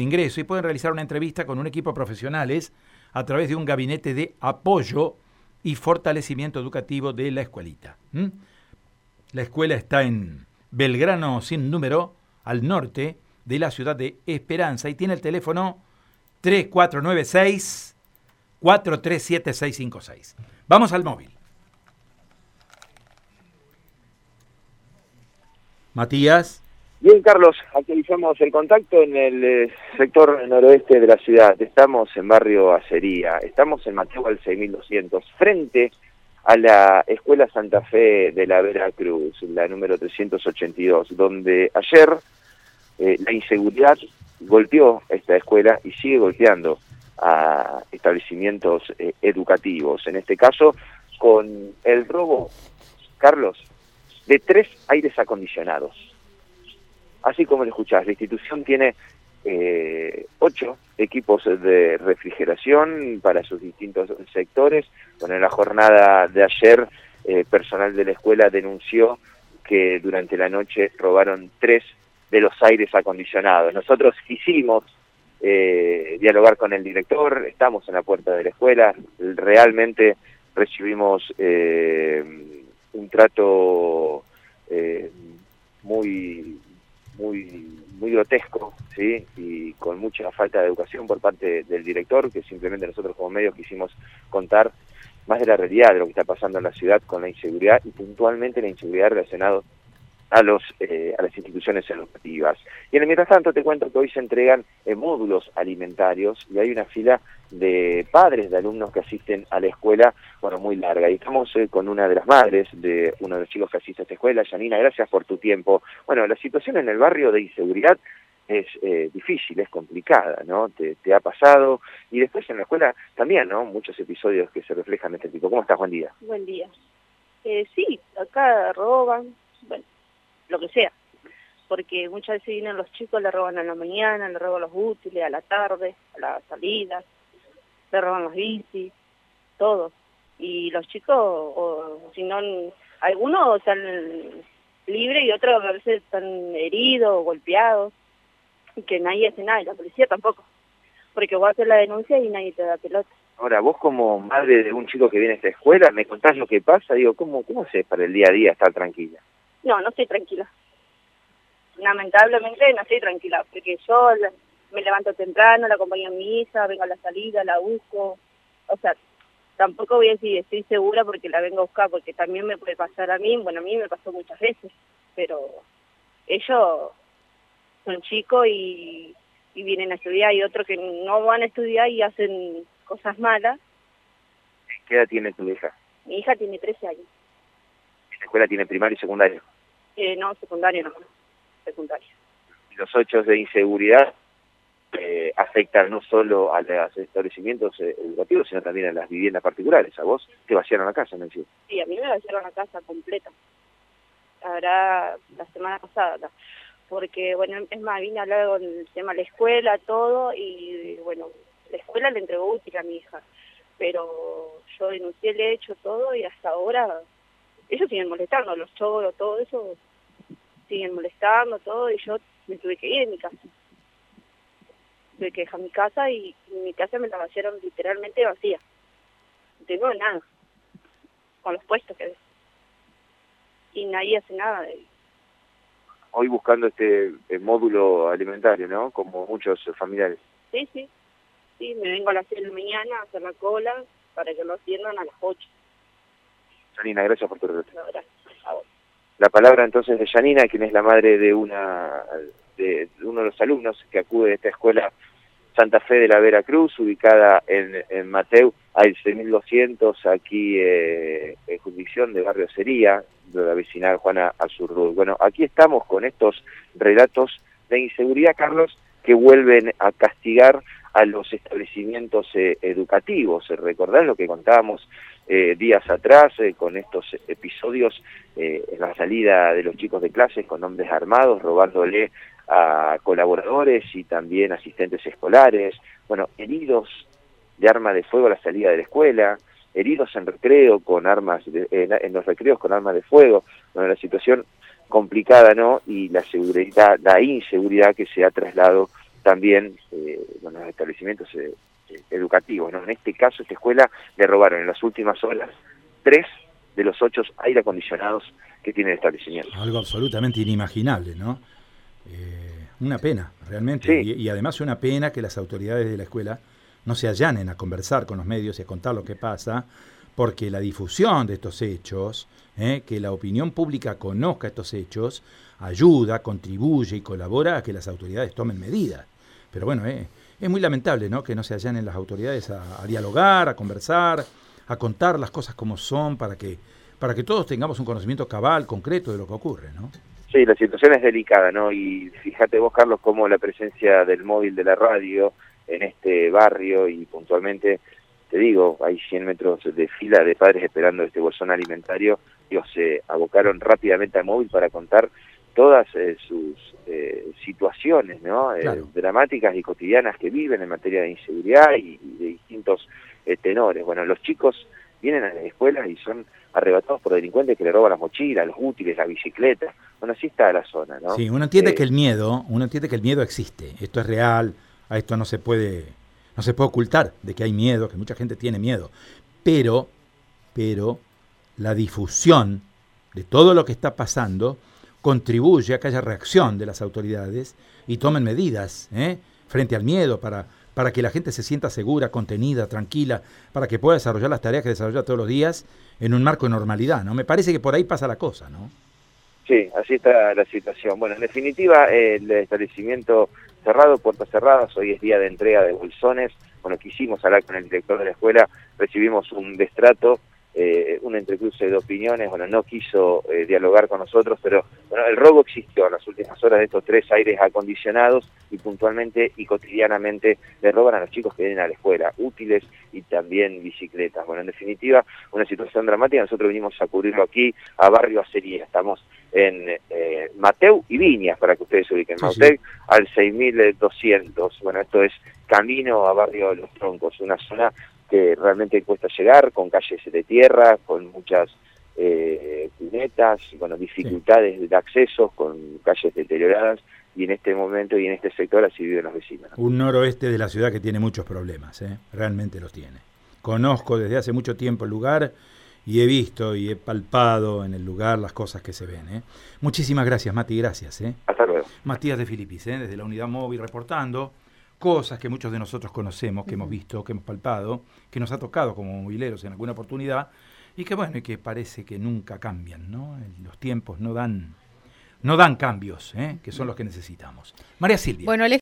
ingreso y pueden realizar una entrevista con un equipo de profesionales a través de un gabinete de apoyo y fortalecimiento educativo de la escuelita. La escuela está en Belgrano sin número, al norte de la ciudad de Esperanza y tiene el teléfono 3496 437656. Vamos al móvil. Matías. Bien, Carlos, actualizamos el contacto en el eh, sector noroeste de la ciudad. Estamos en barrio Acería, estamos en Mateo al 6200, frente a la Escuela Santa Fe de la Veracruz, la número 382, donde ayer eh, la inseguridad golpeó esta escuela y sigue golpeando a establecimientos eh, educativos. En este caso, con el robo, Carlos, de tres aires acondicionados así como lo escuchás, la institución tiene eh, ocho equipos de refrigeración para sus distintos sectores. Bueno, en la jornada de ayer, eh, personal de la escuela denunció que durante la noche robaron tres de los aires acondicionados. Nosotros quisimos eh, dialogar con el director, estamos en la puerta de la escuela, realmente recibimos un trato muy muy muy grotesco, ¿sí? Y con mucha falta de educación por parte del director, que simplemente nosotros como medios quisimos contar más de la realidad de lo que está pasando en la ciudad con la inseguridad y puntualmente la inseguridad relacionada a, los, eh, a las instituciones educativas. Y en el mientras tanto te cuento que hoy se entregan eh, módulos alimentarios y hay una fila de padres de alumnos que asisten a la escuela, bueno, muy larga. Y estamos eh, con una de las madres de uno de los chicos que asiste a esta escuela. Janina, gracias por tu tiempo. Bueno, la situación en el barrio de inseguridad es difícil, es complicada, ¿no? Te, ha pasado. Y después en la escuela también, ¿no? Muchos episodios que se reflejan en este tipo. ¿Cómo estás? Buen día. Buen día. sí, acá roban, bueno, lo que sea. Porque muchas veces vienen los chicos, le roban a la mañana, le roban los útiles, a la tarde, a la salida, le roban los bicis, todo. Y los chicos, o si no, algunos están libres y otros a veces están heridos o golpeados, y que nadie hace nada, y la policía tampoco. Porque vos haces la denuncia y nadie te da pelota. Ahora, vos como madre de un chico que viene a esta escuela, me contás lo que pasa, digo, ¿cómo, cómo haces para el día a día estar tranquila? No, no estoy tranquila. Lamentablemente no estoy tranquila, porque yo me levanto temprano, la acompaño a mi hija, vengo a la salida, la busco. O sea, tampoco voy a decir estoy segura porque la vengo a buscar, porque también me puede pasar a mí, bueno, a mí me pasó muchas veces, pero ellos son chicos y, y vienen a estudiar, y otros que no van a estudiar y hacen cosas malas. ¿Qué edad tiene tu hija? Mi hija tiene 13 años. ¿La escuela tiene primario y secundario? Eh, no, secundario no, secundario. Los hechos de inseguridad eh, afectan no solo a los establecimientos eh, educativos, sino también a las viviendas particulares. ¿A vos te vaciaron la casa, Nancy? Sí, a mí me vaciaron la casa completa. Ahora, la semana pasada. Porque, bueno, es más, vine a hablar con el tema de la escuela, todo, y bueno, la escuela le entregó útil a mi hija. Pero yo denuncié el hecho, todo, y hasta ahora ellos siguen molestando, los choros, todo eso, siguen molestando, todo, y yo me tuve que ir de mi casa. Tuve que dejar mi casa y mi casa me la vaciaron literalmente vacía. No tengo nada, con los puestos que Y nadie hace nada de Hoy buscando este módulo alimentario, ¿no? Como muchos familiares. Sí, sí. Sí, me vengo a las 6 de la mañana a hacer la cola para que lo atiendan a las 8 Janina, gracias por tu respuesta. La palabra entonces de Janina, quien es la madre de una de, uno de los alumnos que acude a esta escuela Santa Fe de la Veracruz, ubicada en, en Mateu, hay 6200 aquí eh, en jurisdicción de Barrio Sería, de la vecinal Juana Azurrul. Bueno, aquí estamos con estos relatos de inseguridad, Carlos, que vuelven a castigar a los establecimientos eh, educativos. Recordar lo que contábamos eh, días atrás eh, con estos episodios eh, en la salida de los chicos de clases con hombres armados robándole a colaboradores y también asistentes escolares, bueno, heridos de arma de fuego a la salida de la escuela, heridos en recreo con armas, en, los recreos con armas de fuego, bueno, la situación complicada, ¿no? Y la seguridad, la inseguridad que se ha trasladado también eh, los establecimientos eh, educativos. ¿no? En este caso, esta escuela le robaron en las últimas horas tres de los ocho aire acondicionados que tiene el establecimiento. Algo absolutamente inimaginable, ¿no? una pena, realmente. Y, y, además una pena que las autoridades de la escuela no se allanen a conversar con los medios y a contar lo que pasa, porque la difusión de estos hechos, ¿eh? que la opinión pública conozca estos hechos, ayuda, contribuye y colabora a que las autoridades tomen medidas. Pero bueno, eh, es muy lamentable ¿no? que no se allanen las autoridades a, dialogar, a conversar, a contar las cosas como son para que, para que todos tengamos un conocimiento cabal, concreto de lo que ocurre. ¿no? Sí, la situación es delicada, ¿no? Y fíjate vos, Carlos, cómo la presencia del móvil de la radio en este barrio y puntualmente te digo, hay 100 metros de fila de padres esperando este bolsón alimentario, ellos se abocaron rápidamente al móvil para contar todas eh, sus eh, situaciones ¿no? Eh, dramáticas y cotidianas que viven en materia de inseguridad y, de distintos tenores. Bueno, los chicos vienen a la escuela y son arrebatados por delincuentes que le roban las mochilas, los útiles, la bicicleta. Bueno, así está la zona, ¿no? Sí, uno entiende que el miedo, uno entiende que el miedo existe, esto es real, a esto no se puede no se puede ocultar de que hay miedo, que mucha gente tiene miedo. Pero, pero la difusión de todo lo que está pasando contribuye a que haya reacción de las autoridades y tomen medidas ¿eh? frente al miedo para, para que la gente se sienta segura, contenida, tranquila, para que pueda desarrollar las tareas que desarrolla todos los días en un marco de normalidad. ¿no? Me parece que por ahí pasa la cosa, ¿no? Sí, así está la situación. Bueno, en definitiva, el establecimiento cerrado, puertas cerradas, hoy es día de entrega de bolsones. Bueno, quisimos hablar con el director de la escuela, recibimos un destrato eh, un entrecruce de opiniones, bueno, no quiso eh, dialogar con nosotros, pero bueno, el robo existió en las últimas horas de estos tres aires acondicionados y puntualmente y cotidianamente le roban a los chicos que vienen a la escuela, útiles y también bicicletas. Bueno, en definitiva, una situación dramática, nosotros vinimos a cubrirlo aquí a Barrio Acería, estamos en eh, Mateu y Viñas, para que ustedes se ubiquen, Mateu al 6200, bueno, esto es camino a Barrio de los Troncos, una zona que realmente cuesta llegar, con calles de tierra, con muchas eh, cunetas, bueno, dificultades de acceso, con calles deterioradas, y en este momento y en este sector así viven los vecinos. Un noroeste de la ciudad que tiene muchos problemas, ¿eh? realmente los tiene. Conozco desde hace mucho tiempo el lugar y he visto y he palpado en el lugar las cosas que se ven. ¿eh? Muchísimas gracias, Mati, gracias. ¿eh? Hasta luego. Matías de Filipis, ¿eh? desde la unidad móvil reportando cosas que muchos de nosotros conocemos, que hemos visto, que hemos palpado, que nos ha tocado como mobileros en alguna oportunidad, y que bueno, y que parece que nunca cambian, ¿no? Los tiempos no dan, no dan cambios, ¿eh? que son los que necesitamos. María Silvia. Bueno,